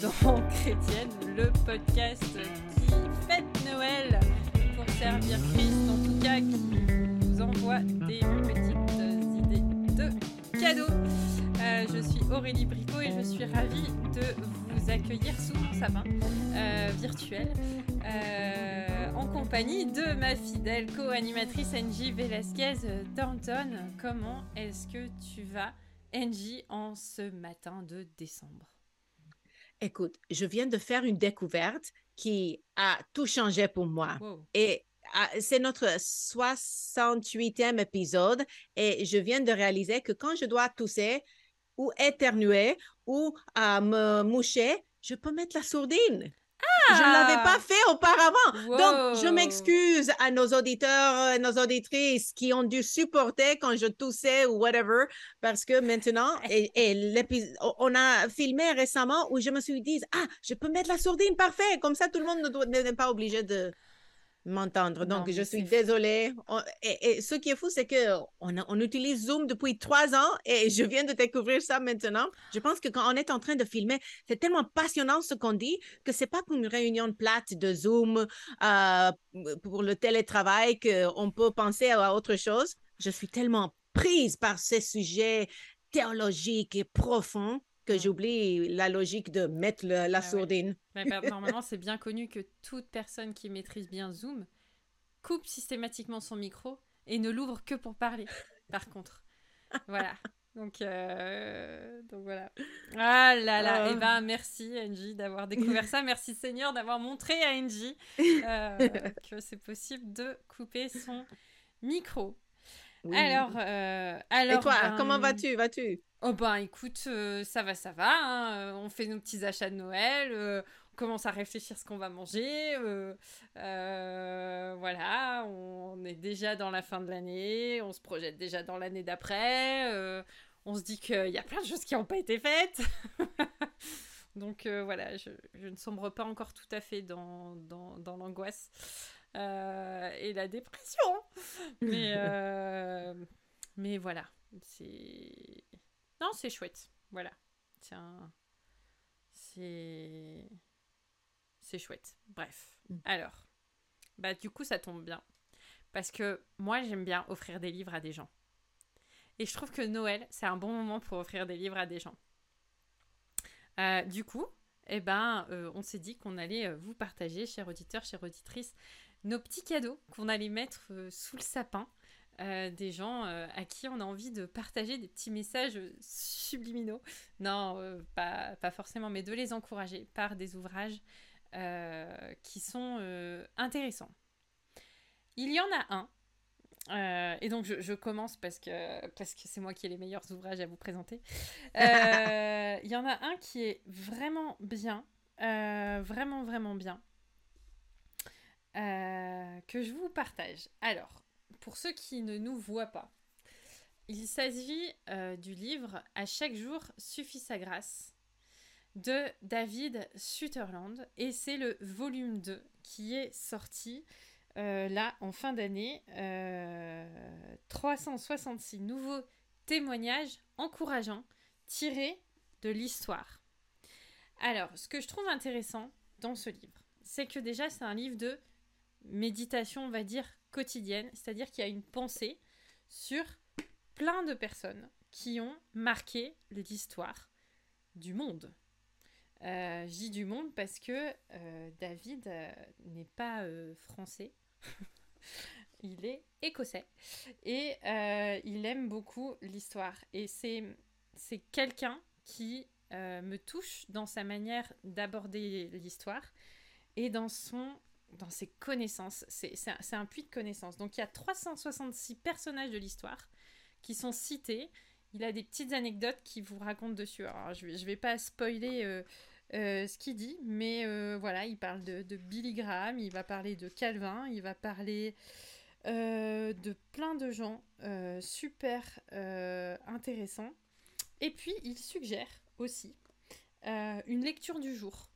dans Chrétienne, le podcast qui fête Noël pour servir Christ, en tout cas qui vous envoie des petites idées de cadeaux. Euh, je suis Aurélie Bricot et je suis ravie de vous accueillir sous mon sapin euh, virtuel euh, en compagnie de ma fidèle co-animatrice Angie Velasquez Thornton. Comment est-ce que tu vas, Angie, en ce matin de décembre? Écoute, je viens de faire une découverte qui a tout changé pour moi. Wow. Et ah, c'est notre 68e épisode et je viens de réaliser que quand je dois tousser ou éternuer ou euh, me moucher, je peux mettre la sourdine. Je ne l'avais pas fait auparavant. Donc, je m'excuse à nos auditeurs, euh, nos auditrices qui ont dû supporter quand je toussais ou whatever, parce que maintenant, et, on a filmé récemment où je me suis dit, ah, je peux mettre la sourdine, parfait, comme ça tout le monde n'est pas obligé de m'entendre. Donc, je suis désolée. On- et, et ce qui est fou, c'est que on, a- on utilise Zoom depuis trois ans et je viens de découvrir ça maintenant. Je pense que quand on est en train de filmer, c'est tellement passionnant ce qu'on dit que c'est pas comme une réunion plate de Zoom euh, pour le télétravail qu'on peut penser à autre chose. Je suis tellement prise par ces sujets théologiques et profonds que j'oublie la logique de mettre le- la Ah ouais. sourdine. Mais bah, normalement, c'est bien connu que toute personne qui maîtrise bien Zoom coupe systématiquement son micro et ne l'ouvre que pour parler. Par contre, voilà. Donc, euh, donc voilà. Ah là là. Oh. Eh ben, merci Angie d'avoir découvert ça. Merci Seigneur d'avoir montré à Angie euh, que c'est possible de couper son micro. Oui. Alors, euh, alors. et toi, ben, comment vas-tu? Vas-tu? Oh ben écoute, euh, ça va, ça va. hein, euh, On fait nos petits achats de Noël. euh, on commence à réfléchir ce qu'on va manger. euh, voilà, on est déjà dans la fin de l'année. On se projette déjà dans l'année d'après. on se dit qu'il y a plein de choses qui n'ont pas été faites. Donc voilà, je, je ne sombre pas encore tout à fait dans, dans, dans l'angoisse et la dépression. Mais, mais voilà, c'est... Non, c'est chouette. Voilà. Tiens. C'est. C'est chouette. Bref. Mm. Alors. Bah, du coup, ça tombe bien. Parce que moi, j'aime bien offrir des livres à des gens. Et je trouve que Noël, c'est un bon moment pour offrir des livres à des gens. Euh, du coup, eh ben, euh, on s'est dit qu'on allait euh, vous partager, chers auditeurs, chères auditrices, nos petits cadeaux qu'on allait mettre euh, sous le sapin euh, des gens euh, à qui on a envie de partager des petits messages subliminaux. Non, euh, pas, pas forcément, mais de les encourager par des ouvrages qui sont intéressants. Il y en a un, et donc je, je commence parce que parce que c'est moi qui ai les meilleurs ouvrages à vous présenter. Il y en a un qui est vraiment bien, vraiment vraiment bien, que je vous partage. Alors, pour ceux qui ne nous voient pas, il s'agit euh, du livre À chaque jour suffit sa grâce de David Sutherland et c'est le volume 2 qui est sorti euh, là en fin d'année. Euh, 366 nouveaux témoignages encourageants tirés de l'histoire. Alors, ce que je trouve intéressant dans ce livre, c'est que déjà c'est un livre de méditation, on va dire, c'est-à-dire qu'il y a une pensée sur plein de personnes qui ont marqué l'histoire du monde. Euh, je du monde parce que euh, David euh, n'est pas euh, français, il est écossais et il aime beaucoup l'histoire. Et c'est c'est quelqu'un qui me touche dans sa manière d'aborder l'histoire et dans son dans ses connaissances. C'est un, puits de connaissances. Donc il y a 366 personnages de l'histoire qui sont cités. Il a des petites anecdotes qui vous racontent dessus. Alors je je vais pas spoiler euh, euh, ce qu'il dit, mais euh, voilà, il parle de, Billy Graham, il va parler de Calvin, il va parler de plein de gens super intéressants. Et puis il suggère aussi une lecture du jour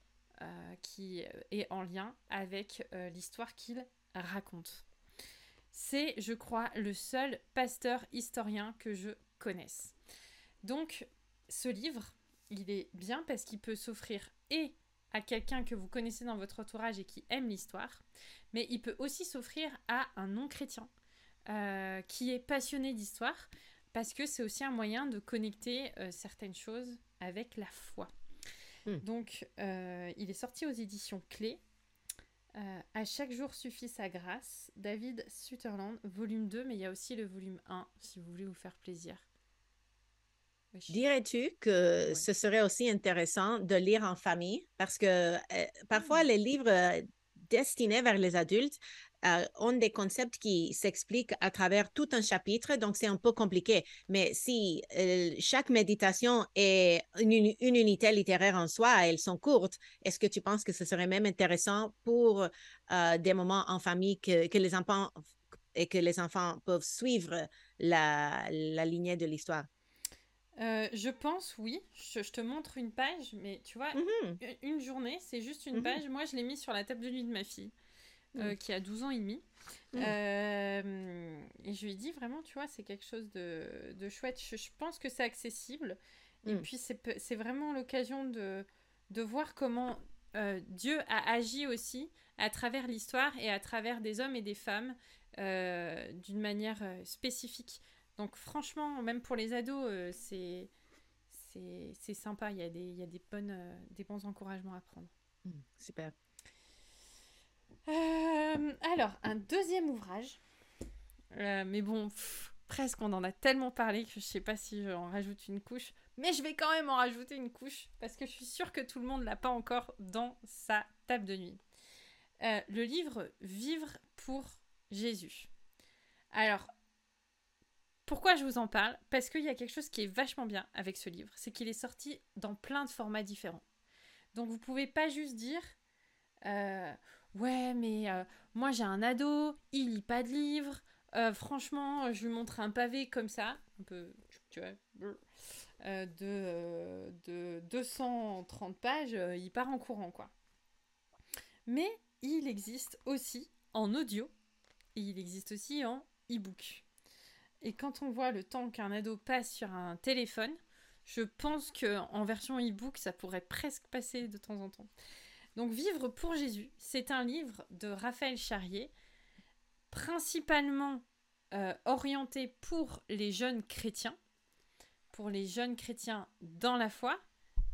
qui est en lien avec euh, l'histoire qu'il raconte. C'est, je crois, le seul pasteur historien que je connaisse. Donc, ce livre, il est bien parce qu'il peut s'offrir et à quelqu'un que vous connaissez dans votre entourage et qui aime l'histoire, mais il peut aussi s'offrir à un non-chrétien euh, qui est passionné d'histoire, parce que c'est aussi un moyen de connecter euh, certaines choses avec la foi. Hmm. Donc, euh, il est sorti aux éditions Clés. à chaque jour suffit sa grâce. David Sutherland, volume 2, mais il y a aussi le volume 1, si vous voulez vous faire plaisir. Dirais-tu que ce serait aussi intéressant de lire en famille? Parce que parfois, hmm. les livres destinés vers les adultes euh, ont des concepts qui s'expliquent à travers tout un chapitre, donc c'est un peu compliqué. Mais si euh, chaque méditation est une, unité littéraire en soi, elles sont courtes, est-ce que tu penses que ce serait même intéressant pour euh, des moments en famille que, que, les enfants et que les enfants peuvent suivre la, la lignée de l'histoire? je pense, oui. Je, te montre une page, mais tu vois, mm-hmm. une, journée, c'est juste une mm-hmm. page. Moi, je l'ai mis sur la table de nuit de ma fille. Euh, mm. qui a 12 ans et demi. Mm. Euh, et je lui ai dit vraiment, tu vois, c'est quelque chose de, de chouette. Je, pense que c'est accessible. Et mm. puis, c'est vraiment l'occasion de, de voir comment euh, Dieu a agi aussi à travers l'histoire et à travers des hommes et des femmes d'une manière spécifique. Donc, franchement, même pour les ados, c'est c'est sympa. Il y a des, il y a des, bonnes, des bons encouragements à prendre. super. Euh, alors, un deuxième ouvrage. Euh, mais bon, presque on en a tellement parlé que je sais pas si j'en rajoute une couche. Mais je vais quand même en rajouter une couche parce que je suis sûre que tout le monde l'a pas encore dans sa table de nuit. Euh, le livre Vivre pour Jésus. Alors, pourquoi je vous en parle? Parce qu'il y a quelque chose qui est vachement bien avec ce livre, c'est qu'il est sorti dans plein de formats différents. Donc vous pouvez pas juste dire Ouais, mais euh, moi j'ai un ado, il lit pas de livres. Euh, franchement, je lui montre un pavé comme ça, un peu, tu vois, euh, de, de 230 pages, il part en courant, quoi. Mais il existe aussi en audio et il existe aussi en e-book. Et quand on voit le temps qu'un ado passe sur un téléphone, je pense que en version e-book, ça pourrait presque passer de temps en temps. Donc Vivre pour Jésus, c'est un livre de Raphaël Charrier, principalement euh, orienté pour les jeunes chrétiens, pour les jeunes chrétiens dans la foi,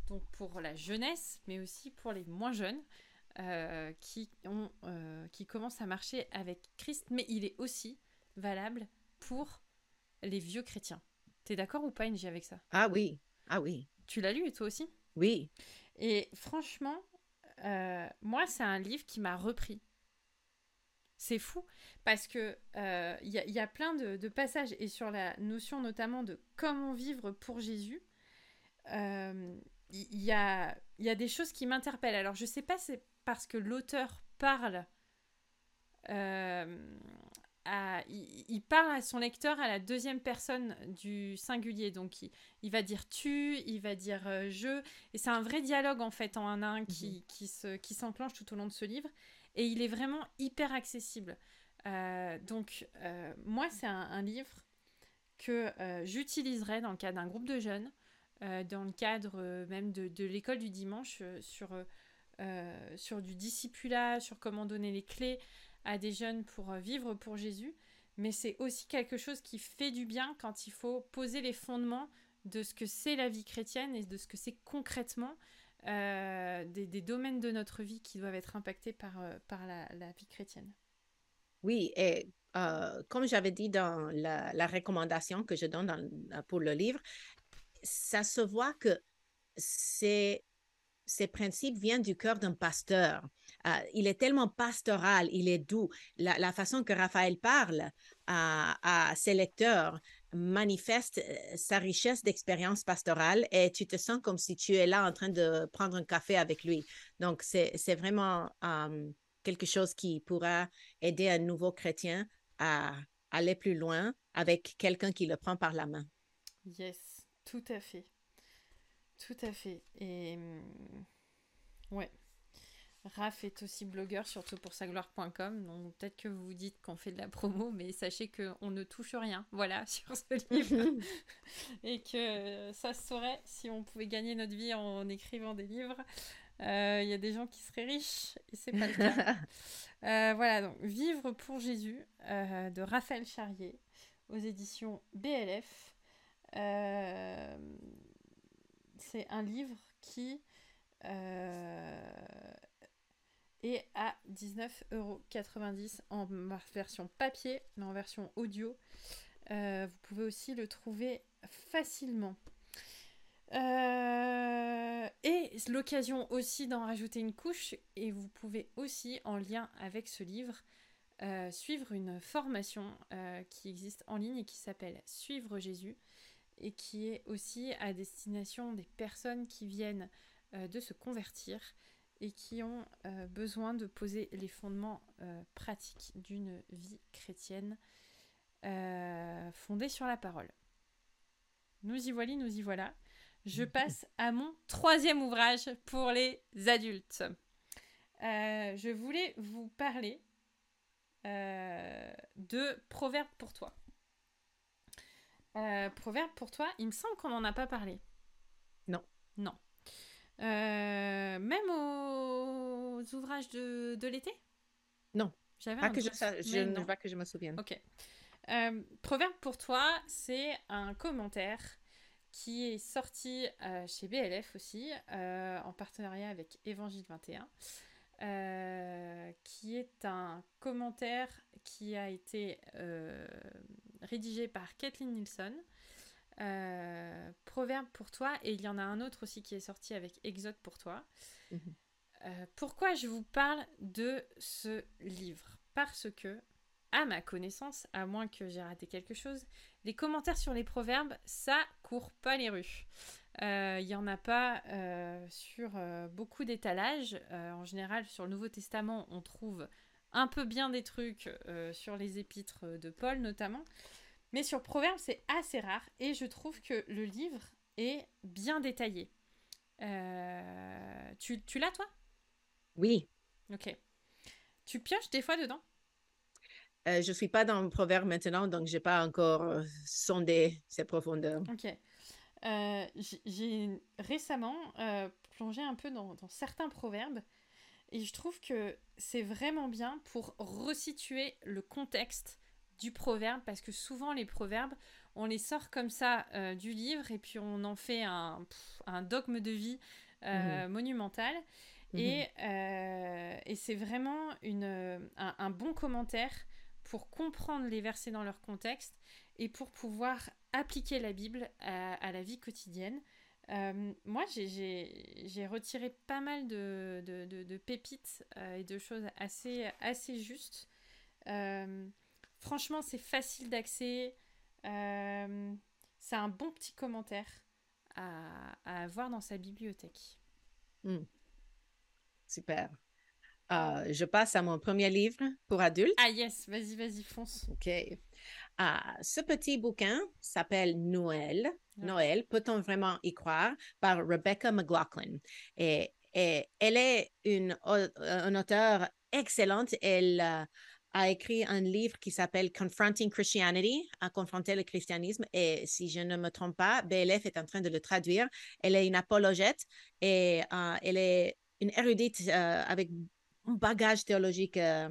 donc pour la jeunesse, mais aussi pour les moins jeunes. Euh, qui, ont, euh, qui commencent à marcher avec Christ, mais il est aussi valable pour les vieux chrétiens. T'es d'accord ou pas, Inge, avec ça? Ah oui, ah oui. Tu l'as lu, toi aussi? Oui. Et franchement, euh, moi, c'est un livre qui m'a repris. C'est fou parce que il euh, y, a plein de, passages et sur la notion notamment de comment vivre pour Jésus, il euh, y, a, des choses qui m'interpellent. Alors je sais pas, c'est parce que l'auteur parle il, parle à son lecteur à la deuxième personne du singulier. Donc, il, va dire tu, il va dire euh, je. Et c'est un vrai dialogue, en fait, en un à un mhm. qui, qui s'enclenche tout au long de ce livre. Et il est vraiment hyper accessible. Euh, donc, euh, moi, c'est un, livre que j'utiliserai dans le cadre d'un groupe de jeunes, dans le cadre même de, de l'école du dimanche, sur, sur du discipulat, sur comment donner les clés à des jeunes pour euh, vivre pour Jésus, mais c'est aussi quelque chose qui fait du bien quand il faut poser les fondements de ce que c'est la vie chrétienne et de ce que c'est concrètement euh, des, domaines de notre vie qui doivent être impactés par, euh, la, vie chrétienne. Oui, et comme j'avais dit dans la, recommandation que je donne pour le livre, ça se voit que c'est ces principes viennent du cœur d'un pasteur. Euh, il est tellement pastoral, il est doux. La, façon que Raphaël parle à, ses lecteurs manifeste euh, sa richesse d'expérience pastorale et tu te sens comme si tu es là en train de prendre un café avec lui. Donc, c'est vraiment quelque chose qui pourra aider un nouveau chrétien à aller plus loin avec quelqu'un qui le prend par la main. Yes, tout à fait. Tout à fait. Et ouais. Raph est aussi blogueur, surtout pour sagloire.com. Donc peut-être que vous vous dites qu'on fait de la promo, mais sachez qu'on ne touche rien, voilà, sur ce livre. et que ça se saurait si on pouvait gagner notre vie en écrivant des livres. Euh, il y a des gens qui seraient riches et c'est pas le cas. Euh, voilà, donc Vivre pour Jésus euh, de Raphaël Charrier aux éditions BLF. c'est un livre qui est à 19,90€ en version papier, mais en version audio. vous pouvez aussi le trouver facilement. Euh, et l'occasion aussi d'en rajouter une couche, et vous pouvez aussi, en lien avec ce livre, euh, suivre une formation euh, qui existe en ligne et qui s'appelle Suivre Jésus, et qui est aussi à destination des personnes qui viennent de se convertir et qui ont besoin de poser les fondements pratiques d'une vie chrétienne fondée sur la parole. Nous y voilà, nous y voilà je passe à mon troisième ouvrage pour les adultes. Euh, je voulais vous parler euh, de Proverbe pour toi. Euh, Proverbe pour toi, il me semble qu'on n'en a pas parlé. Non. Non. Même aux ouvrages de, l'été? Non. Pas que, je, je, pas que je me souvienne. Ok. Proverbe pour toi, c'est un commentaire qui est sorti euh, chez BLF aussi, euh, en partenariat avec Évangile 21, euh, qui est un commentaire qui a été rédigé par Kathleen Nielsen. Proverbe pour toi, et il y en a un autre aussi qui est sorti avec Exode pour toi. Mhm. pourquoi je vous parle de ce livre? Parce que à ma connaissance, à moins que j'ai raté quelque chose, les commentaires sur les proverbes, ça court pas les rues. Il euh, n'y en a pas euh, sur euh, beaucoup d'étalages. en général, sur le Nouveau Testament, on trouve un peu bien des trucs sur les épîtres de Paul notamment. Mais sur Proverbes, c'est assez rare. Et je trouve que le livre est bien détaillé. tu, tu l'as, toi? Oui. Ok. Tu pioches des fois dedans? Euh, je ne suis pas dans le proverbe maintenant, donc je n'ai pas encore euh, sondé ses profondeurs. Ok. Euh, j'ai récemment plongé un peu dans, certains proverbes et je trouve que c'est vraiment bien pour resituer le contexte du proverbe parce que souvent les proverbes, on les sort comme ça du livre et puis on en fait un, un dogme de vie mhm. monumental. Mhm. Et, et c'est vraiment une, un, un, bon commentaire pour comprendre les versets dans leur contexte et pour pouvoir appliquer la Bible à, la vie quotidienne. Euh, moi, j'ai retiré pas mal de, de, pépites euh, et de choses assez, assez justes. Euh, franchement, c'est facile d'accès. c'est un bon petit commentaire à, à, avoir dans sa bibliothèque. Hmm. Super. Ah, je passe à mon premier livre pour adultes. Ah yes, vas-y, vas-y, fonce. OK. Ah, ce petit bouquin s'appelle Noël. Noël, peut-on vraiment y croire, par Rebecca McLaughlin. Et, et elle est une, une auteure excellente. Elle euh, a écrit un livre qui s'appelle Confronting Christianity, à confronter le christianisme. Et si je ne me trompe pas, BLF est en train de le traduire. Elle est une apologète et euh, elle est une érudite euh, avec un bagage théologique euh,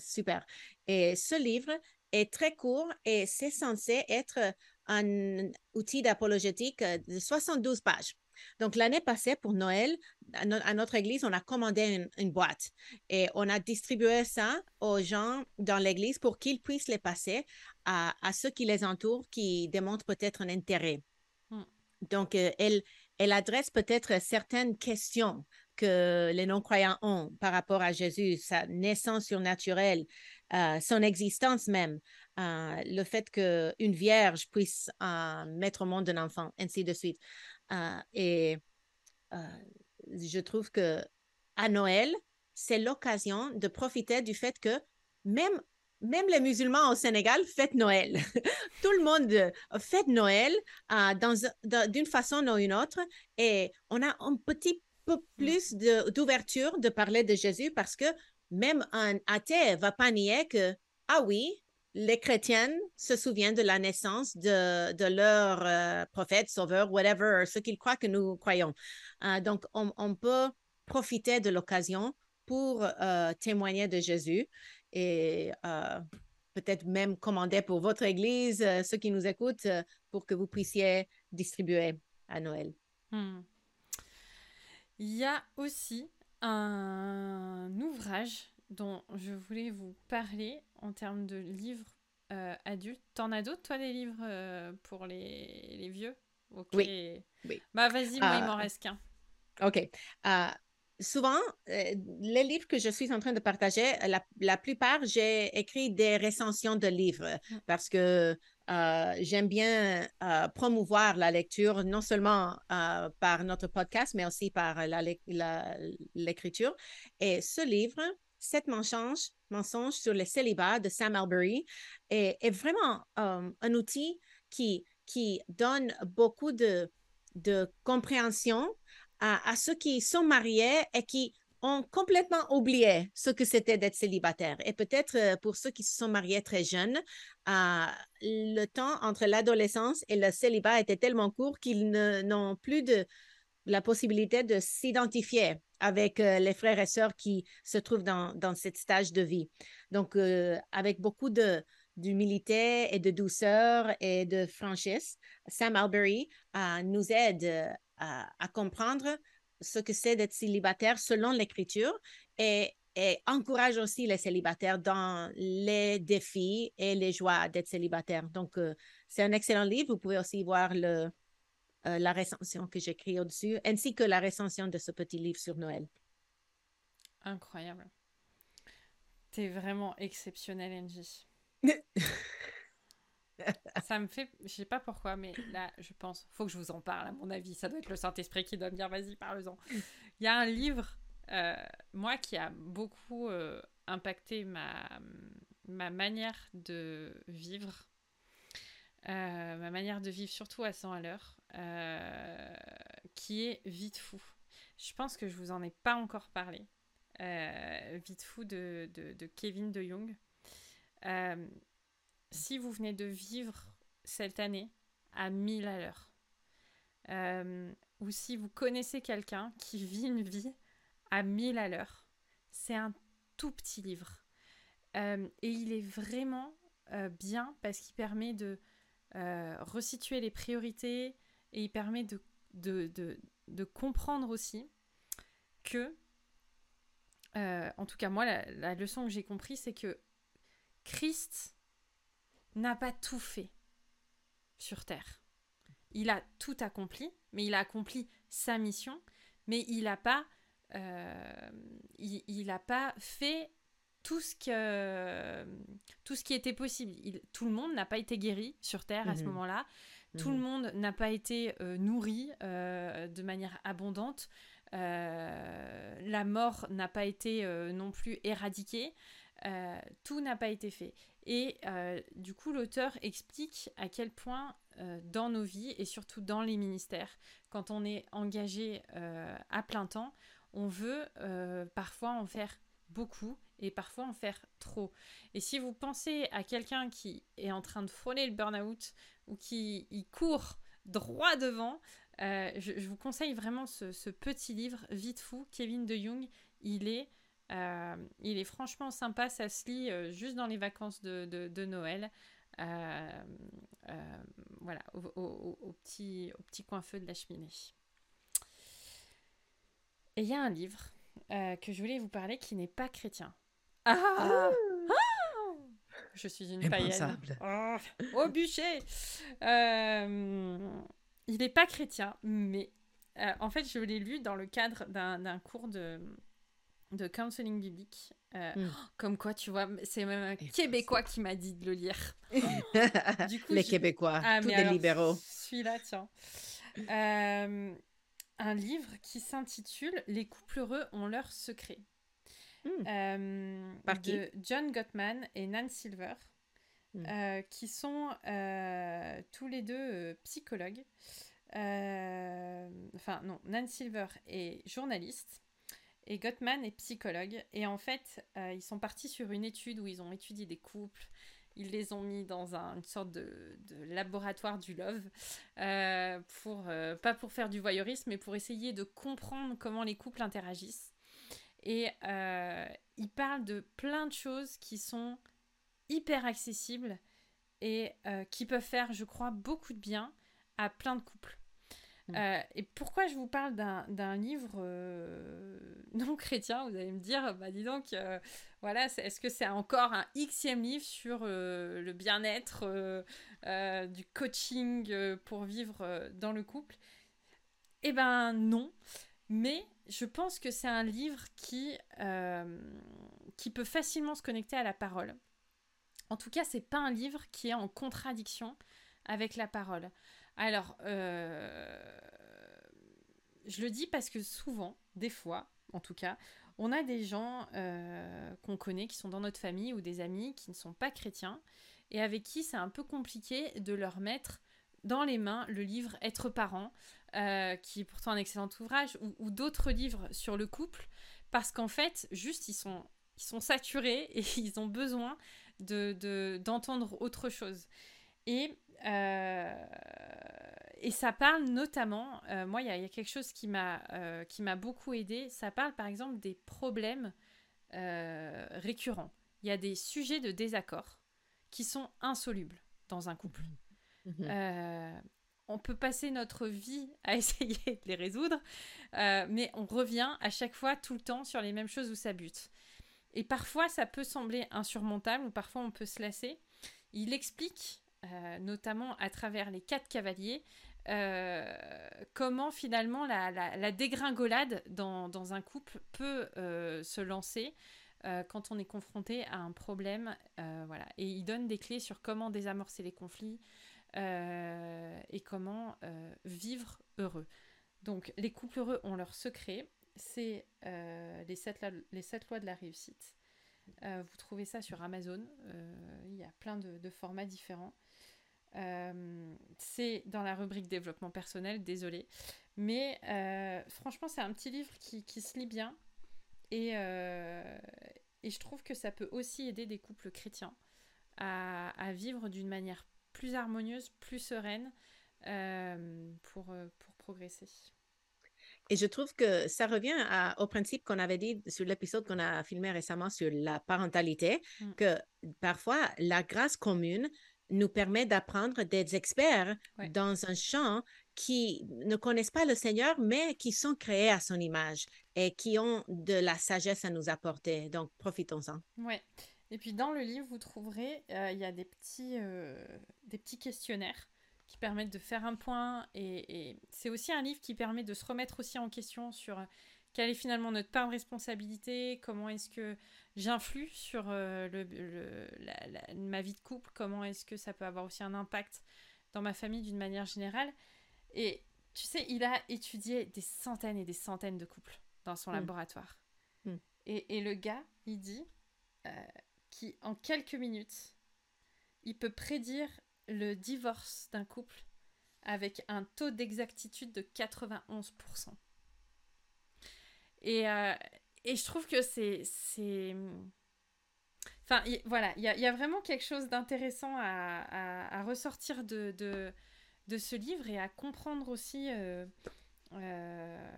super. Et ce livre est très court et c'est censé être un outil d'apologétique de 72 pages. Donc, l'année passée, pour Noël, à, notre église, on a commandé une, boîte et on a distribué ça aux gens dans l'église pour qu'ils puissent les passer à, ceux qui les entourent, qui démontrent peut-être un intérêt. Hmm. Donc, euh, elle, elle adresse peut-être certaines questions que les non-croyants ont par rapport à Jésus, sa naissance surnaturelle, euh, son existence même, euh, le fait qu'une vierge puisse euh, mettre au monde un enfant, ainsi de suite. Et je trouve que à Noël, c'est l'occasion de profiter du fait que même même les musulmans au Sénégal fêtent Noël. Tout le monde fête Noël d'une façon ou une autre. Et on a un petit peu plus de- d'ouverture de, parler de Jésus parce que même un athée va pas nier que, ah oui, les chrétiennes se souviennent de la naissance de, de leur euh, prophète, sauveur, whatever, ce qu'ils croient que nous croyons. Euh, donc, on, peut profiter de l'occasion pour euh, témoigner de Jésus et peut-être même commander pour votre Église, ceux qui nous écoutent, pour que vous puissiez distribuer à Noël. Hmm. Il y a aussi un ouvrage dont je voulais vous parler en termes de livres euh, adultes. T'en as d'autres, toi, des livres euh, pour les, les vieux? Ok. Oui. Oui. Bah, vas-y, moi, il Ah. m'en reste qu'un. OK. Euh, souvent, les livres que je suis en train de partager, la, la plupart, j'ai écrit des recensions de livres Mm. parce que euh, j'aime bien euh, promouvoir la lecture, non seulement euh, par notre podcast, mais aussi par la lec- la- l'écriture. Et ce livre, Sept mensonges, mensonges sur le célibat de Sam Albury, est, vraiment euh, un outil qui, qui donne beaucoup de, de compréhension à, ceux qui sont mariés et qui ont complètement oublié ce que c'était d'être célibataire. Et peut-être euh, pour ceux qui se sont mariés très jeunes, euh, le temps entre l'adolescence et le célibat était tellement court qu'ils n'ont plus de la possibilité de s'identifier avec euh, les frères et sœurs qui se trouvent dans, dans cet stage de vie. Donc, euh, avec beaucoup de d'humilité et de douceur et de franchise, Sam Albury euh, nous aide à, comprendre ce que c'est d'être célibataire selon l'écriture et, et encourage aussi les célibataires dans les défis et les joies d'être célibataire. Donc, c'est un excellent livre. Vous pouvez aussi voir le, euh, la recension que j'écris au-dessus, ainsi que la recension de ce petit livre sur Noël. Incroyable. T'es vraiment exceptionnel, Angie. ça me fait, je sais pas pourquoi, mais là, je pense, faut que je vous en parle. À mon avis, ça doit être le Saint Esprit qui doit me dire, vas-y, parle-en. Il y a un livre, euh, moi, qui a beaucoup euh, impacté ma ma manière de vivre, euh, ma manière de vivre surtout à 100 à l'heure, qui est Vite fou. Je pense que je vous en ai pas encore parlé. Euh, Vite fou de, de, Kevin de Jong. Euh, si vous venez de vivre cette année à 1000 à l'heure, euh, ou si vous connaissez quelqu'un qui vit une vie à 1000 à l'heure, c'est un tout petit livre. Euh, et il est vraiment euh, bien parce qu'il permet de euh, resituer les priorités et il permet de, comprendre aussi que, euh, en tout cas moi, la, leçon que j'ai compris, c'est que Christ n'a pas tout fait sur Terre. Il a tout accompli, mais il a accompli sa mission, mais il n'a euh, pas fait tout ce, que, tout ce qui était possible. Il, tout le monde n'a pas été guéri sur Terre à ce Mhm. moment-là. Tout le monde n'a pas été euh, nourri euh, de manière abondante. Euh, la mort n'a pas été non plus éradiquée. Tout n'a pas été fait. Et du coup, l'auteur explique à quel point dans nos vies et surtout dans les ministères, quand on est engagé à plein temps, on veut parfois en faire beaucoup et parfois en faire trop. Et si vous pensez à quelqu'un qui est en train de frôler le burn-out ou qui y court droit devant, euh, je, vous conseille vraiment ce, petit livre, Vite fou, Kevin de Jung. Il est, euh, il est franchement sympa, ça se lit euh, juste dans les vacances de, de- Noël. Voilà, au, petit, au petit coin feu de la cheminée. Et il y a un livre que je voulais vous parler qui n'est pas chrétien. Ah, Ah Je suis une païenne. Oh, au bûcher Euh, Il n'est pas chrétien, mais euh, en fait, je l'ai lu dans le cadre d'un cours de, de counseling biblique. Euh, Mm. Comme quoi, tu vois, c'est même un. Québécois qui m'a dit de le lire. Du coup, Les je- Québécois, Ah, tous alors, libéraux. Celui-là, tiens. Un livre qui s'intitule Les couples heureux ont leurs secrets. Hmm. Euh, Par qui de John Gottman et Nan Silver, Hmm. euh, qui sont euh, tous les deux psychologues. enfin non, Nan Silver est journaliste et Gottman est psychologue. Et en fait, ils sont partis sur une étude où ils ont étudié des couples, ils les ont mis dans une sorte de, laboratoire du love, euh, pour, euh, pas pour faire du voyeurisme, mais pour essayer de comprendre comment les couples interagissent. Et euh, ils parlent de plein de choses qui sont hyper accessibles et qui peuvent faire, je crois, beaucoup de bien à plein de couples. Mm. Euh, et pourquoi je vous parle d'un livre euh, non chrétien Vous allez me dire, bah dis donc, euh, voilà, est-ce que c'est encore un xème livre sur le bien-être, du coaching pour vivre dans le couple? Eh ben non, mais je pense que c'est un livre qui, qui peut facilement se connecter à la parole. En tout cas, c'est pas un livre qui est en contradiction avec la parole. Alors, euh, je le dis parce que souvent, des fois, en tout cas, on a des gens euh, qu'on connaît, qui sont dans notre famille ou des amis qui ne sont pas chrétiens et avec qui c'est un peu compliqué de leur mettre dans les mains le livre Être parent, euh, qui est pourtant un excellent ouvrage, ou, d'autres livres sur le couple, parce qu'en fait, juste, ils sont, ils sont saturés et ils ont besoin de, d'entendre autre chose. Et euh, et ça parle notamment, euh, moi, il y, a quelque chose qui m'a m'a beaucoup aidé. Ça parle par exemple des problèmes récurrents. Il y a des sujets de désaccord qui sont insolubles dans un couple. Mhm. On peut passer notre vie à essayer de les résoudre, mais on revient à chaque fois tout le temps sur les mêmes choses où ça bute. Et parfois, ça peut sembler insurmontable, ou parfois on peut se lasser. Il explique euh, notamment à travers les quatre cavaliers, euh, comment finalement la, dégringolade dans, un couple peut euh, se lancer quand on est confronté à un problème. voilà. Et il donne des clés sur comment désamorcer les conflits et comment vivre heureux. Donc les couples heureux ont leur secret, c'est les, sept les sept lois de la réussite. vous trouvez ça sur Amazon. il y a plein de formats différents. Euh, c'est dans la rubrique développement personnel, désolé. Mais euh, franchement, c'est un petit livre qui, qui, se lit bien. Et, euh, et, je trouve que ça peut aussi aider des couples chrétiens à, à vivre d'une manière plus harmonieuse, plus sereine pour, pour progresser. Et je trouve que ça revient au principe qu'on avait dit sur l'épisode qu'on a filmé récemment sur la parentalité, mm. que parfois la grâce commune nous permet d'apprendre des experts dans un champ qui ne connaissent pas le Seigneur, mais qui sont créés à son image et qui ont de la sagesse à nous apporter. Donc, profitons-en. Oui. Et puis, dans le livre, vous trouverez, euh, il y a des petits, euh, des petits questionnaires qui permettent de faire un point. Et, et c'est aussi un livre qui permet de se remettre aussi en question sur quelle est finalement notre part de responsabilité, comment est-ce que j'influe sur euh, le, ma vie de couple, comment est-ce que ça peut avoir aussi un impact dans ma famille d'une manière générale. Et tu sais, il a étudié des centaines et des centaines de couples dans son mm. laboratoire. Mm. Et, le gars, il dit euh, qu'en quelques minutes, il peut prédire le divorce d'un couple avec un taux d'exactitude de 91%. Et, euh, et je trouve que c'est. Enfin, voilà, il y a, y a, vraiment quelque chose d'intéressant à, à, ressortir de, de, ce livre et à comprendre aussi euh, euh,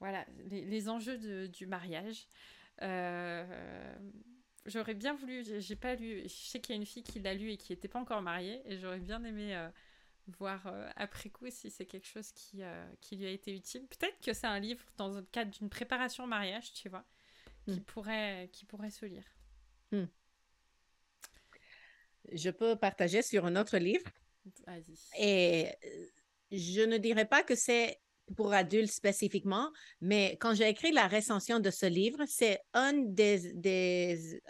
voilà, les, les enjeux de, du mariage. J'aurais bien voulu, j'ai pas lu, je sais qu'il y a une fille qui l'a lu et qui n'était pas encore mariée, et j'aurais bien aimé voir euh, après coup si c'est quelque chose qui, euh, qui lui a été utile. Peut-être que c'est un livre dans le cadre d'une préparation au mariage, tu vois, qui, hmm. pourrait, qui pourrait se lire. Hmm. Je peux partager sur un autre livre. Vas-y. Et euh, je ne dirais pas que c'est pour adultes spécifiquement, mais quand j'ai écrit la recension de ce livre, c'est un des, des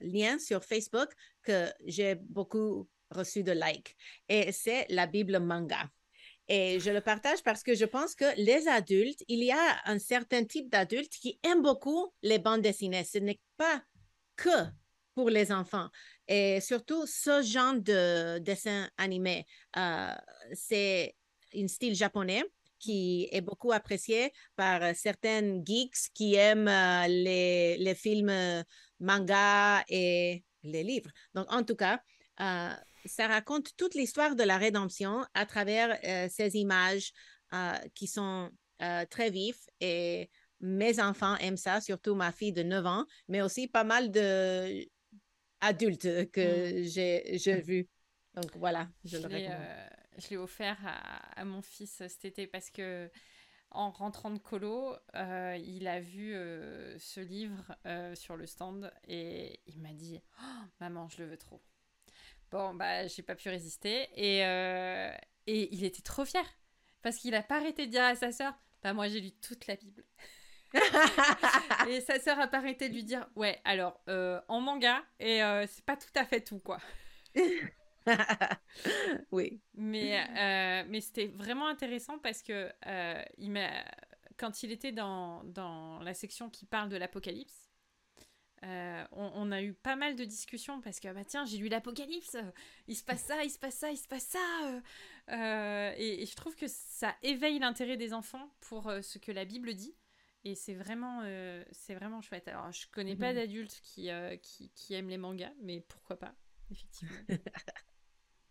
liens sur Facebook que j'ai beaucoup reçu de likes. Et c'est la Bible manga. Et je le partage parce que je pense que les adultes, il y a un certain type d'adultes qui aiment beaucoup les bandes dessinées. Ce n'est pas que pour les enfants. Et surtout, ce genre de dessin animé, euh, c'est un style japonais qui est beaucoup apprécié par euh, certaines geeks qui aiment euh, les, les films euh, manga et les livres. Donc, en tout cas, ça raconte toute l'histoire de la rédemption à travers ces images qui sont très vives et mes enfants aiment ça, surtout ma fille de 9 ans, mais aussi pas mal d'adultes que mm. j'ai, j'ai vus. Donc voilà, je, le je l'ai offert à, mon fils cet été parce que en rentrant de colo, euh, il a vu euh, ce livre euh, sur le stand et il m'a dit oh, Maman, je le veux trop. Bon, bah, j'ai pas pu résister et, et il était trop fier parce qu'il a pas arrêté de dire à sa sœur Bah, moi, j'ai lu toute la Bible. et sa sœur a pas arrêté de lui dire Ouais, alors, en manga, et c'est pas tout à fait tout, quoi. oui. Mais, euh, mais c'était vraiment intéressant parce que euh, il quand il était dans, dans, la section qui parle de l'Apocalypse, euh, on, a eu pas mal de discussions parce que, bah tiens, j'ai lu l'Apocalypse, il se passe ça, il se passe ça, il se passe ça. Et, je trouve que ça éveille l'intérêt des enfants pour ce que la Bible dit. Et c'est vraiment, c'est vraiment chouette. Alors, je connais pas mhm. d'adultes qui, qui, qui aiment les mangas, mais pourquoi pas, effectivement.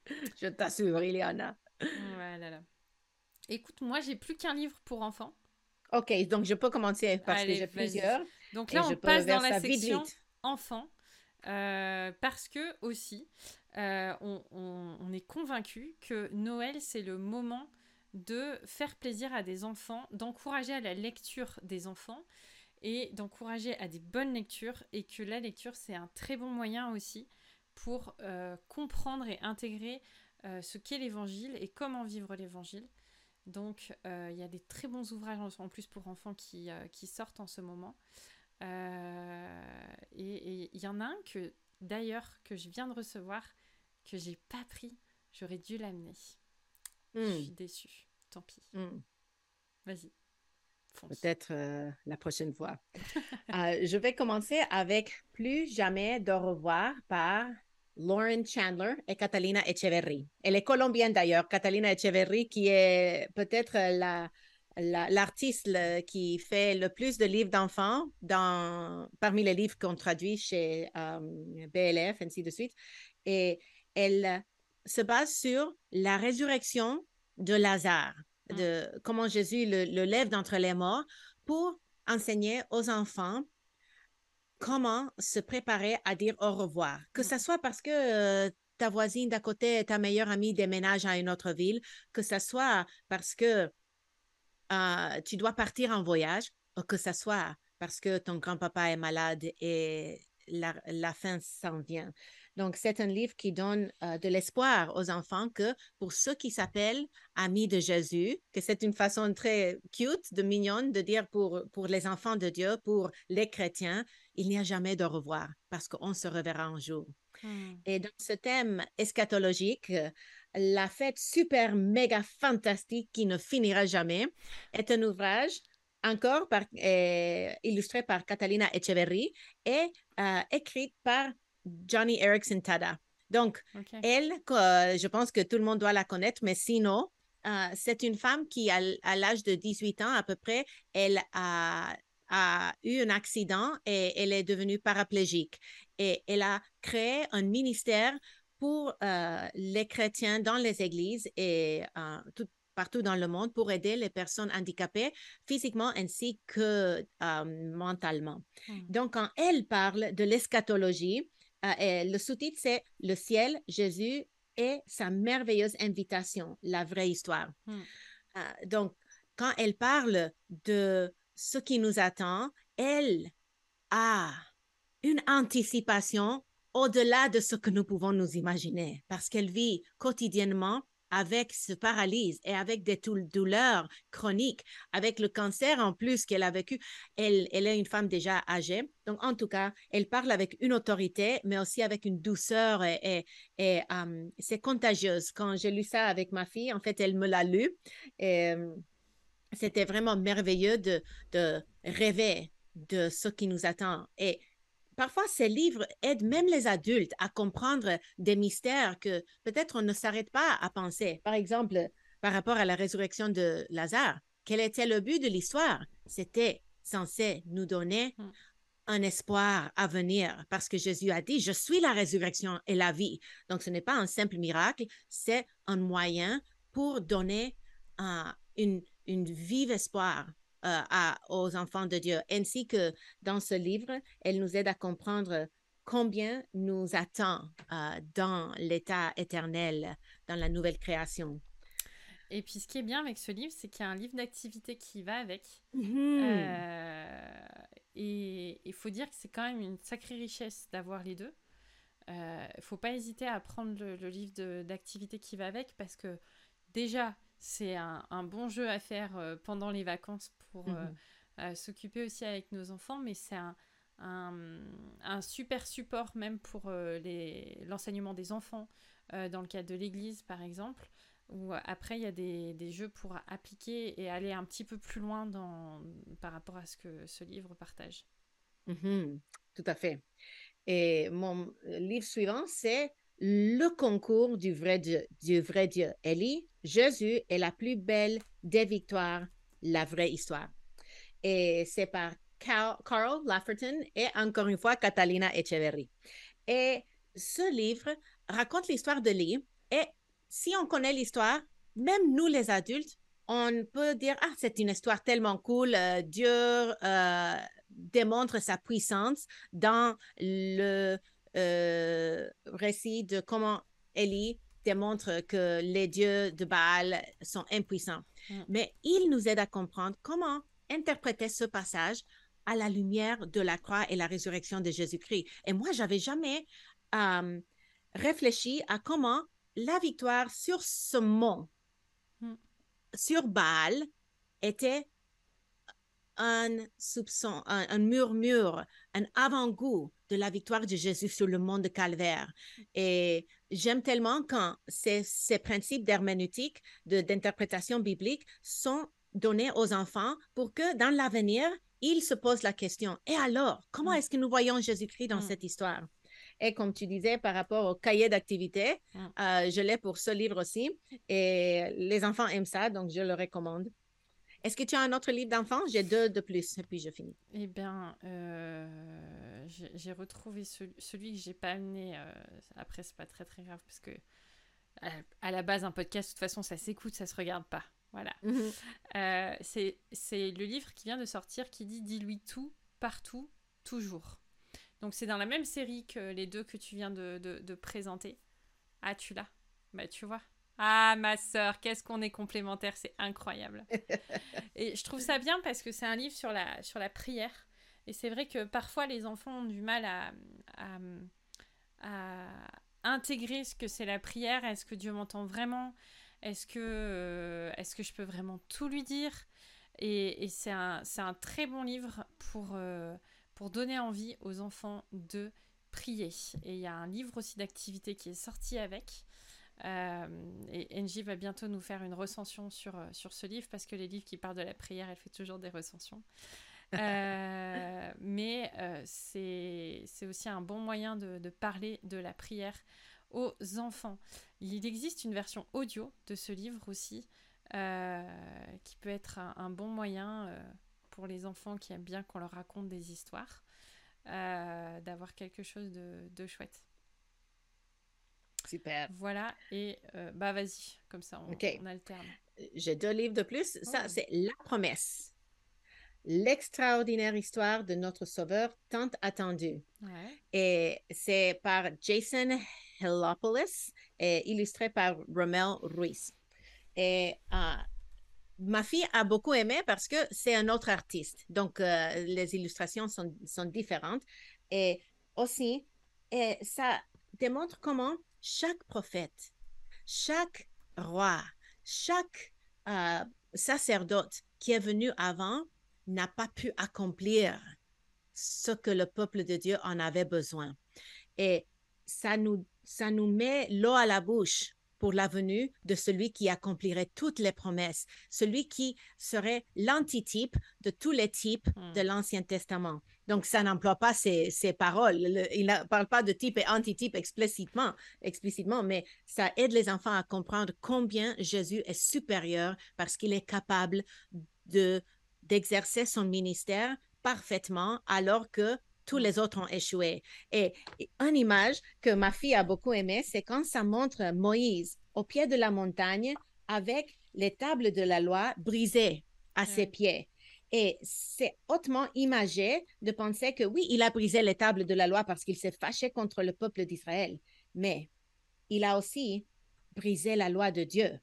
Je t'assure, Ileana. Voilà. Écoute, moi, j'ai plus qu'un livre pour enfants. OK, donc je peux commencer parce que j'ai plusieurs. Donc là, on passe dans la section enfants euh, parce que aussi, euh, on, est convaincu que Noël, c'est le moment de faire plaisir à des enfants, d'encourager à la lecture des enfants et d'encourager à des bonnes lectures et que la lecture, c'est un très bon moyen aussi pour euh, comprendre et intégrer euh, ce qu'est l'évangile et comment vivre l'évangile. Donc euh, il y a des très bons ouvrages en plus pour enfants qui, qui sortent en ce moment. et il y en a un que d'ailleurs que je viens de recevoir que j'ai pas pris. J'aurais dû l'amener. Je hmm. suis déçue. Tant pis. Hmm. Vas-y. Peut-être la prochaine fois. je vais commencer avec Plus jamais de revoir par Lauren Chandler et Catalina Echeverry. Elle est colombienne d'ailleurs, Catalina Echeverry, qui est peut-être la, l'artiste qui fait le plus de livres d'enfants dans, parmi les livres qu'on traduit chez euh, BLF, ainsi de suite. Et elle se base sur la résurrection de Lazare, de comment Jésus le, le lève d'entre les morts pour enseigner aux enfants comment se préparer à dire au revoir. Que ce soit parce que euh, ta voisine d'à côté, ta meilleure amie déménage à une autre ville, que ce soit parce que euh, tu dois partir en voyage, ou que ce soit parce que ton grand-papa est malade et la, la fin s'en vient. Donc, c'est un livre qui donne euh, de l'espoir aux enfants que pour ceux qui s'appellent amis de Jésus, que c'est une façon très cute, de mignonne de dire pour, pour les enfants de Dieu, pour les chrétiens, il n'y a jamais de revoir parce qu'on se reverra un jour. Hmm. Et dans ce thème eschatologique, la fête super méga fantastique qui ne finira jamais est un ouvrage encore par, euh, illustré par Catalina Echeverry et euh, écrit par Johnny Erickson Tada. Donc, elle, je pense que tout le monde doit la connaître, mais sinon, euh, c'est une femme qui, à, l'âge de 18 ans à peu près, elle a, a, eu un accident et elle est devenue paraplégique. Et elle a créé un ministère pour euh, les chrétiens dans les églises et euh, tout, partout dans le monde pour aider les personnes handicapées physiquement ainsi que mentalement. Hmm. Donc, quand elle parle de l'eschatologie, euh, le sous-titre, c'est Le ciel, Jésus et sa merveilleuse invitation, la vraie histoire. Hmm. Euh, donc, quand elle parle de ce qui nous attend, elle a une anticipation au-delà de ce que nous pouvons nous imaginer, parce qu'elle vit quotidiennement avec ce paralyse et avec des douleurs chroniques, avec le cancer en plus qu'elle a vécu. Elle, elle est une femme déjà âgée. Donc, en tout cas, elle parle avec une autorité, mais aussi avec une douceur et, et, um, c'est contagieuse. Quand j'ai lu ça avec ma fille, en fait, elle me l'a lu. Et, um, c'était vraiment merveilleux de, de rêver de ce qui nous attend. Et parfois, ces livres aident même les adultes à comprendre des mystères que peut-être on ne s'arrête pas à penser. Par exemple, par rapport à la résurrection de Lazare. Quel était le but de l'histoire? C'était censé nous donner Mm. un espoir à venir parce que Jésus a dit, je suis la résurrection et la vie. Donc, ce n'est pas un simple miracle, c'est un moyen pour donner euh, une, une vive espoir à, aux enfants de Dieu. Ainsi que dans ce livre, elle nous aide à comprendre combien nous attend euh, dans l'état éternel, dans la nouvelle création. Et puis ce qui est bien avec ce livre, c'est qu'il y a un livre d'activité qui va avec. Mhm. Euh, et il faut dire que c'est quand même une sacrée richesse d'avoir les deux. Il ne faut pas hésiter à prendre le, le livre d'activité qui va avec parce que déjà, c'est un, un bon jeu à faire euh, pendant les vacances pour Mhm. euh, s'occuper aussi avec nos enfants, mais c'est un, un, un super support même pour euh, l'enseignement des enfants euh, dans le cadre de l'église par exemple, où après il y a des, des jeux pour appliquer et aller un petit peu plus loin dans, par rapport à ce que ce livre partage. Mhm, Tout à fait. Et mon livre suivant, c'est Le concours du vrai Dieu. Du vrai Dieu. Ellie, Jésus est la plus belle des victoires, la vraie histoire. Et c'est par Carl, Lafferton et encore une fois Catalina Echeverry. Et ce livre raconte l'histoire de Lee. Et si on connaît l'histoire, même nous les adultes, on peut dire, ah, c'est une histoire tellement cool, euh, Dieu euh, démontre sa puissance dans le euh, récit de comment Élie démontre que les dieux de Baal sont impuissants. Mm. Mais il nous aide à comprendre comment interpréter ce passage à la lumière de la croix et la résurrection de Jésus-Christ. Et moi, j'avais jamais euh, réfléchi à comment la victoire sur ce mont, Mm. sur Baal, était un soupçon, un, un murmure, un avant-goût de la victoire de Jésus sur le mont de Calvaire. Et j'aime tellement quand ces, ces principes d'herméneutique, de- d'interprétation biblique sont donnés aux enfants pour que dans l'avenir, ils se posent la question, et alors, comment Mm. est-ce que nous voyons Jésus-Christ dans Mm. cette histoire? Et comme tu disais, par rapport au cahier d'activité, Mm. euh, je l'ai pour ce livre aussi. Et les enfants aiment ça, donc je le recommande. Est-ce que tu as un autre livre d'enfants? J'ai deux de plus, et puis je finis. Eh bien, euh, j'ai retrouvé ce- celui que j'ai pas amené. euh, après, c'est pas très très grave parce que à, à la base, un podcast, de toute façon, ça s'écoute, ça se regarde pas. Voilà. Euh, c'est c'est le livre qui vient de sortir qui dit Dis-lui tout, partout, toujours. Donc, c'est dans la même série que les deux que tu viens de, de- de présenter. Ah, tu l'as? Bah, tu vois. Ah, ma sœur, qu'est-ce qu'on est complémentaires, c'est incroyable. Et je trouve ça bien parce que c'est un livre sur la, sur la prière. Et c'est vrai que parfois les enfants ont du mal à, à, à intégrer ce que c'est la prière. Est-ce que Dieu m'entend vraiment? Est-ce que, euh, est-ce que je peux vraiment tout lui dire? Et, et c'est un, c'est un très bon livre pour, euh, pour donner envie aux enfants de prier. Et il y a un livre aussi d'activité qui est sorti avec. Euh, et Angie va bientôt nous faire une recension sur, euh, sur ce livre parce que les livres qui parlent de la prière, elle fait toujours des recensions. Euh, mais euh, c'est c'est aussi un bon moyen de, de parler de la prière aux enfants. Il existe une version audio de ce livre aussi euh, qui peut être un, un bon moyen pour les enfants qui aiment bien qu'on leur raconte des histoires d'avoir quelque chose de, de chouette. Super. Voilà, et euh, bah vas-y, comme ça on, Ok. on alterne. J'ai deux livres de plus. Ça, Oh. c'est La promesse. L'extraordinaire histoire de notre Sauveur tant attendu. Ouais. Et c'est par Jason Helopoulos et illustré par Romel Ruiz. Et euh, ma fille a beaucoup aimé parce que c'est un autre artiste. Donc, euh, les illustrations sont, sont différentes. Et aussi, et ça démontre comment chaque prophète, chaque roi, chaque euh, sacerdote qui est venu avant n'a pas pu accomplir ce que le peuple de Dieu en avait besoin. Et ça nous, ça nous met l'eau à la bouche pour la venue de celui qui accomplirait toutes les promesses, celui qui serait l'antitype de tous les types Hmm. de l'Ancien Testament. Donc, ça n'emploie pas ces, ces paroles. Le- il ne parle pas de type et antitype explicitement, explicitement, mais ça aide les enfants à comprendre combien Jésus est supérieur parce qu'il est capable de d'exercer son ministère parfaitement alors que tous les autres ont échoué. Et, et une image que ma fille a beaucoup aimée, c'est quand ça montre Moïse au pied de la montagne avec les tables de la loi brisées à ses pieds. Et c'est hautement imagé de penser que oui, il a brisé les tables de la loi parce qu'il s'est fâché contre le peuple d'Israël, mais il a aussi brisé la loi de Dieu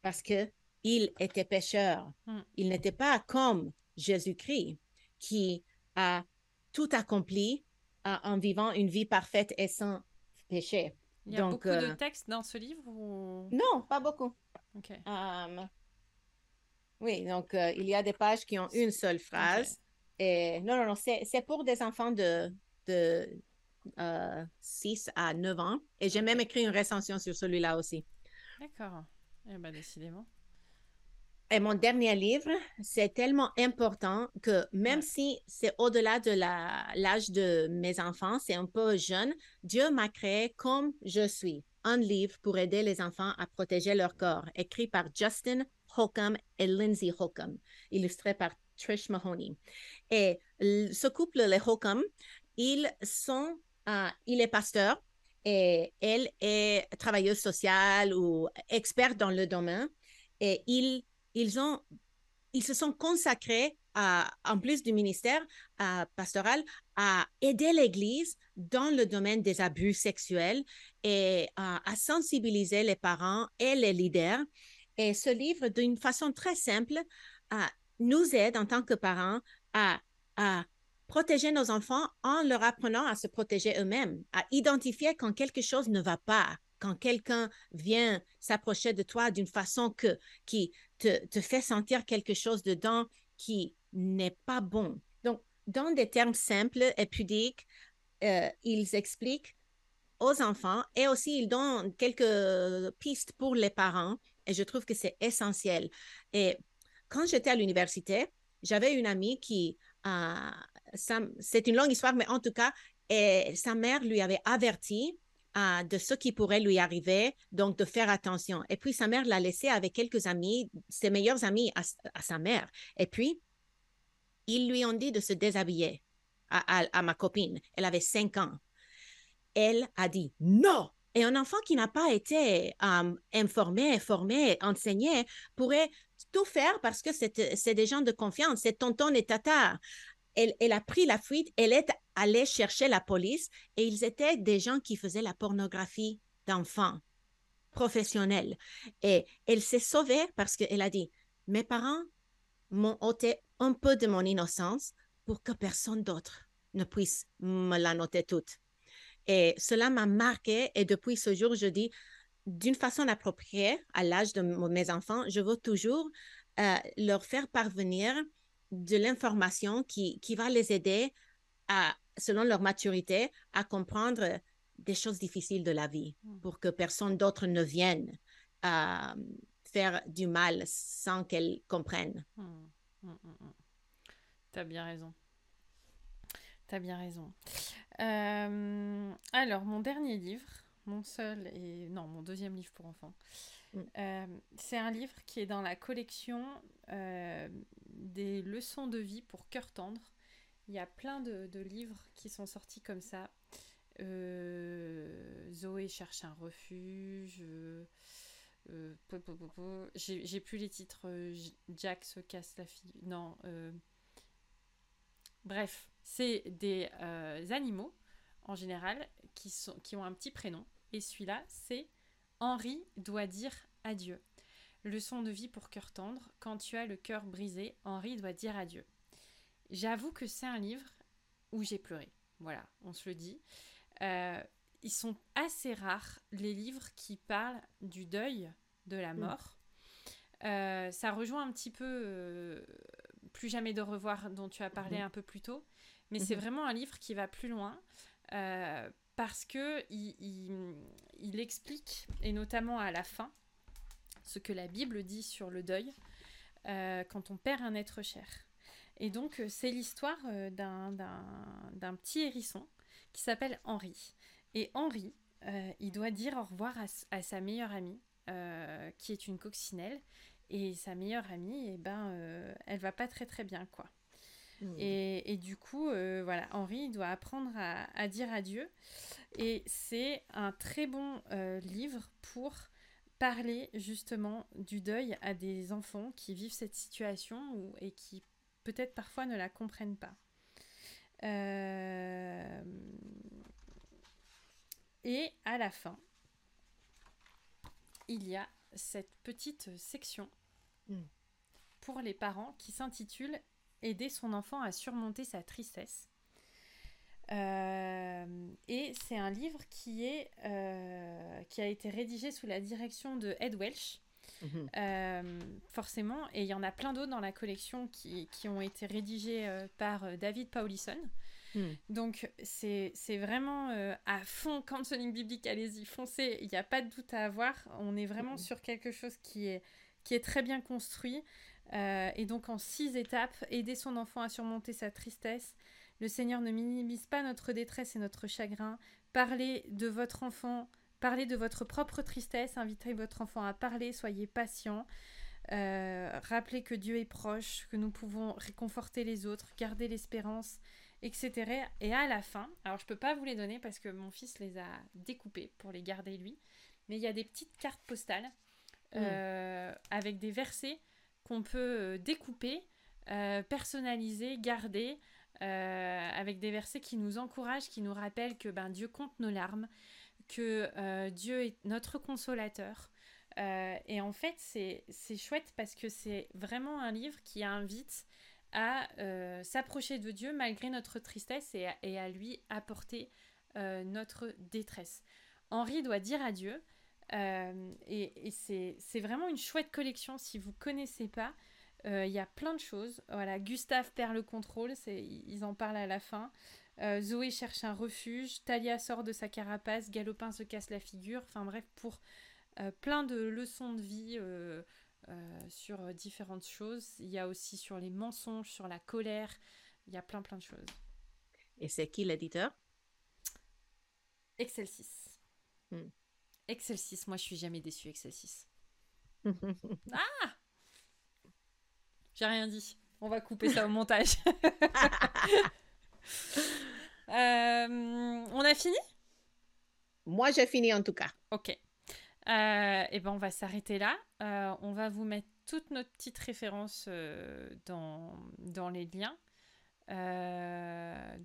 parce que il était pécheur. Mm. Il n'était pas comme Jésus-Christ qui a tout accompli en vivant une vie parfaite et sans péché. Il y a Donc, beaucoup de euh, textes dans ce livre ou... Non, pas beaucoup. Ok. Euh, oui, donc euh, il y a des pages qui ont une seule phrase. Et non, non, non, c'est pour des enfants de, de euh, 6 à 9 ans. Et j'ai même écrit une recension sur celui-là aussi. D'accord. Eh ben, décidément. Et mon dernier livre, c'est tellement important que même Ouais. si c'est au-delà de l'âge de mes enfants, c'est un peu jeune, Dieu m'a créé comme je suis. Un livre pour aider les enfants à protéger leur corps, écrit par Justin Holcomb et Lindsay Holcomb, illustré par Trish Mahoney. Et ce couple, les Holcomb, ils sont, euh, il est pasteur et elle est travailleuse sociale ou experte dans le domaine. Et ils, ils, ont, ils se sont consacrés, à, en plus du ministère euh, pastoral, à aider l'Église dans le domaine des abus sexuels et à sensibiliser les parents et les leaders. Et ce livre, d'une façon très simple, euh, nous aide en tant que parents à, protéger nos enfants en leur apprenant à se protéger eux-mêmes, à identifier quand quelque chose ne va pas, quand quelqu'un vient s'approcher de toi d'une façon que, qui te, te fait sentir quelque chose dedans qui n'est pas bon. Donc, dans des termes simples et pudiques, euh, ils expliquent aux enfants et aussi ils donnent quelques pistes pour les parents et je trouve que c'est essentiel. Et quand j'étais à l'université, j'avais une amie qui, euh, c'est une longue histoire, mais en tout cas, sa mère lui avait averti euh, de ce qui pourrait lui arriver, donc de faire attention. Et puis sa mère l'a laissé avec quelques amis, ses meilleurs amis à, sa mère. Et puis, ils lui ont dit de se déshabiller à ma copine. Elle avait cinq ans. Elle a dit non. Et un enfant qui n'a pas été euh, informé, formé, enseigné pourrait tout faire parce que c'est c'est des gens de confiance, c'est tonton et tata. Elle, elle a pris la fuite, elle est allée chercher la police et ils étaient des gens qui faisaient la pornographie d'enfants professionnels. Et elle s'est sauvée parce qu'elle a dit, mes parents m'ont ôté un peu de mon innocence pour que personne d'autre ne puisse me la noter toute. Et cela m'a marqué et depuis ce jour, je dis, d'une façon appropriée à l'âge de mes enfants, je veux toujours euh, leur faire parvenir de l'information qui, qui va les aider à, selon leur maturité, à comprendre des choses difficiles de la vie Mm. pour que personne d'autre ne vienne euh, faire du mal sans qu'elles comprennent. Hmm, hmm, hmm, hmm. T'as bien raison. T'as bien raison. Euh, alors, mon dernier livre, mon seul et... Non, mon deuxième livre pour enfants. Mm. Euh, c'est un livre qui est dans la collection euh, des leçons de vie pour cœur tendre. Il y a plein de, de livres qui sont sortis comme ça. Zoé cherche un refuge. J'ai plus les titres. Jack se casse la fille. Non. Bref, c'est des euh, animaux en général qui, sont, qui ont un petit prénom. Et celui-là, c'est Henri doit dire adieu. Leçon de vie pour cœur tendre. Quand tu as le cœur brisé, Henri doit dire adieu. J'avoue que c'est un livre où j'ai pleuré. Voilà, on se le dit. Euh, ils sont assez rares, les livres qui parlent du deuil, de la Mm. mort. Euh, ça rejoint un petit peu euh, Plus jamais de revoir dont tu as parlé Mhm. un peu plus tôt, mais c'est Mhm. vraiment un livre qui va plus loin. euh, parce que il, explique, et notamment à la fin, ce que la Bible dit sur le deuil euh, quand on perd un être cher. Et donc, euh, c'est l'histoire d'un petit hérisson qui s'appelle Henri. Et Henri, il doit dire au revoir à, sa meilleure amie, qui est une coccinelle. Et sa meilleure amie, eh ben, elle va pas très très bien, quoi. Mmh. Et, du coup, voilà, Henri doit apprendre à, dire adieu. Et c'est un très bon livre pour parler justement du deuil à des enfants qui vivent cette situation et qui peut-être parfois ne la comprennent pas. Euh, et à la fin, il y a cette petite section hmm. pour les parents qui s'intitule Aider son enfant à surmonter sa tristesse. Euh, et c'est un livre qui, est, euh, qui a été rédigé sous la direction de Ed Welch. Mhm. Euh, forcément, et il y en a plein d'autres dans la collection qui, qui ont été rédigés par David Paulison. Hmm. Donc c'est vraiment à fond counseling biblique, allez-y, foncez, il n'y a pas de doute à avoir. On est vraiment hmm. sur quelque chose qui est, qui est très bien construit. Et donc en six étapes, aider son enfant à surmonter sa tristesse, le Seigneur ne minimise pas notre détresse et notre chagrin. Parlez de votre enfant, parlez de votre propre tristesse, invitez votre enfant à parler, soyez patient. Euh, rappelez que Dieu est proche, que nous pouvons réconforter les autres, garder l'espérance, etc. Et à la fin, alors je ne peux pas vous les donner parce que mon fils les a découpés pour les garder lui, mais il y a des petites cartes postales euh, avec des versets qu'on peut euh, découper, personnaliser, garder. Euh, avec des versets qui nous encouragent, qui nous rappellent que ben, Dieu compte nos larmes, que euh, Dieu est notre consolateur. Euh, et en fait, c'est chouette parce que c'est vraiment un livre qui invite à s'approcher de Dieu malgré notre tristesse et à, lui apporter notre détresse. Henri doit dire adieu. et, et c'est vraiment une chouette collection si vous connaissez pas. Euh, il y a plein de choses. Voilà, Gustave perd le contrôle, ils en parlent à la fin. Euh, Zoé cherche un refuge, Talia sort de sa carapace, Galopin se casse la figure. Enfin bref, pour euh, plein de leçons de vie sur différentes choses. Il y a aussi sur les mensonges, sur la colère. Il y a plein plein de choses. Et c'est qui l'éditeur? Excel 6. Hmm. Excel 6, moi je suis jamais déçue Excel 6. ah j'ai rien dit. On va couper ça au montage. Euh, on a fini? Moi, j'ai fini en tout cas. Ok. Euh, et ben, on va s'arrêter là. Euh, on va vous mettre toutes nos petites références dans, dans les liens.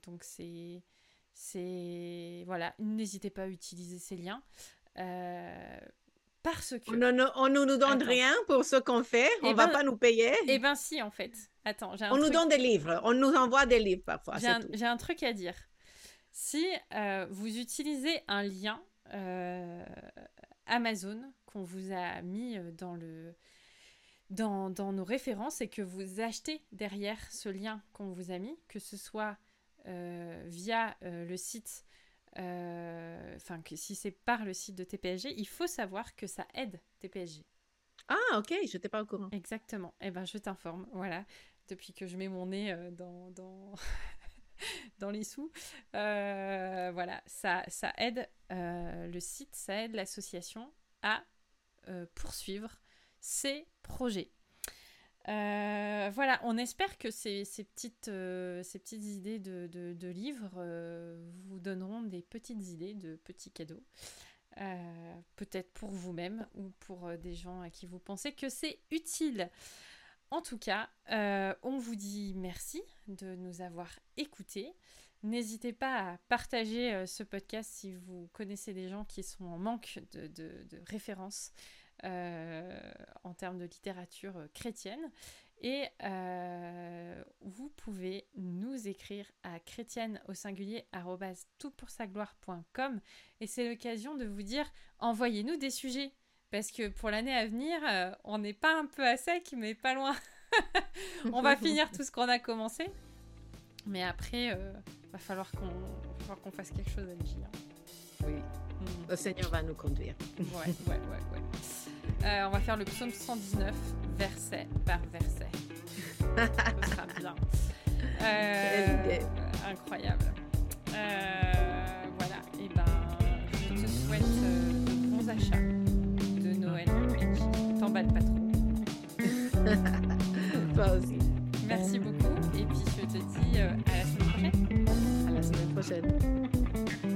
donc, c'est. C'est. Voilà, n'hésitez pas à utiliser ces liens. Parce que. On ne nous donne rien pour ce qu'on fait. On ne va ben, pas nous payer. Eh bien, si, en fait. Attends, On nous donne des livres. On nous envoie des livres parfois. J'ai un, truc à dire. Si euh, vous utilisez un lien euh, Amazon qu'on vous a mis euh, dans, le, dans, dans, nos références et que vous achetez derrière ce lien qu'on vous a mis, que ce soit via le site euh, enfin que si c'est par le site de TPSG, il faut savoir que ça aide TPSG. Ah ok, je n'étais pas au courant. Exactement. Eh ben je t'informe, voilà. Depuis que je mets mon nez euh, dans, dans, dans les sous, euh, voilà, ça, ça aide le site, ça aide l'association à poursuivre ses projets. Euh, voilà, on espère que ces, petites, euh, petites idées de, livres euh, vous donneront des petites idées de petits cadeaux. Peut-être pour vous-même ou pour des gens à qui vous pensez que c'est utile. En tout cas, on vous dit merci de nous avoir écoutés. N'hésitez pas à partager ce podcast si vous connaissez des gens qui sont en manque de, références en termes de littérature euh, chrétienne. Et euh, vous pouvez nous écrire à chrétienne au singulier toutpoursagloire.com et c'est l'occasion de vous dire envoyez-nous des sujets parce que pour l'année à venir, on n'est pas un peu à sec, mais pas loin. on va finir tout ce qu'on a commencé, mais après, il va falloir qu'on fasse quelque chose, à hein. Mm. Le Seigneur va nous conduire. Ouais, ouais, ouais, ouais. Euh, on va faire le psaume 119, verset par verset. Ce sera bien. Euh, incroyable. Euh, voilà, et ben, je te souhaite de bons achats de Noël, Luigi. T'emballe pas trop. Toi aussi. Merci beaucoup, et puis je te dis à la semaine prochaine. À la semaine prochaine.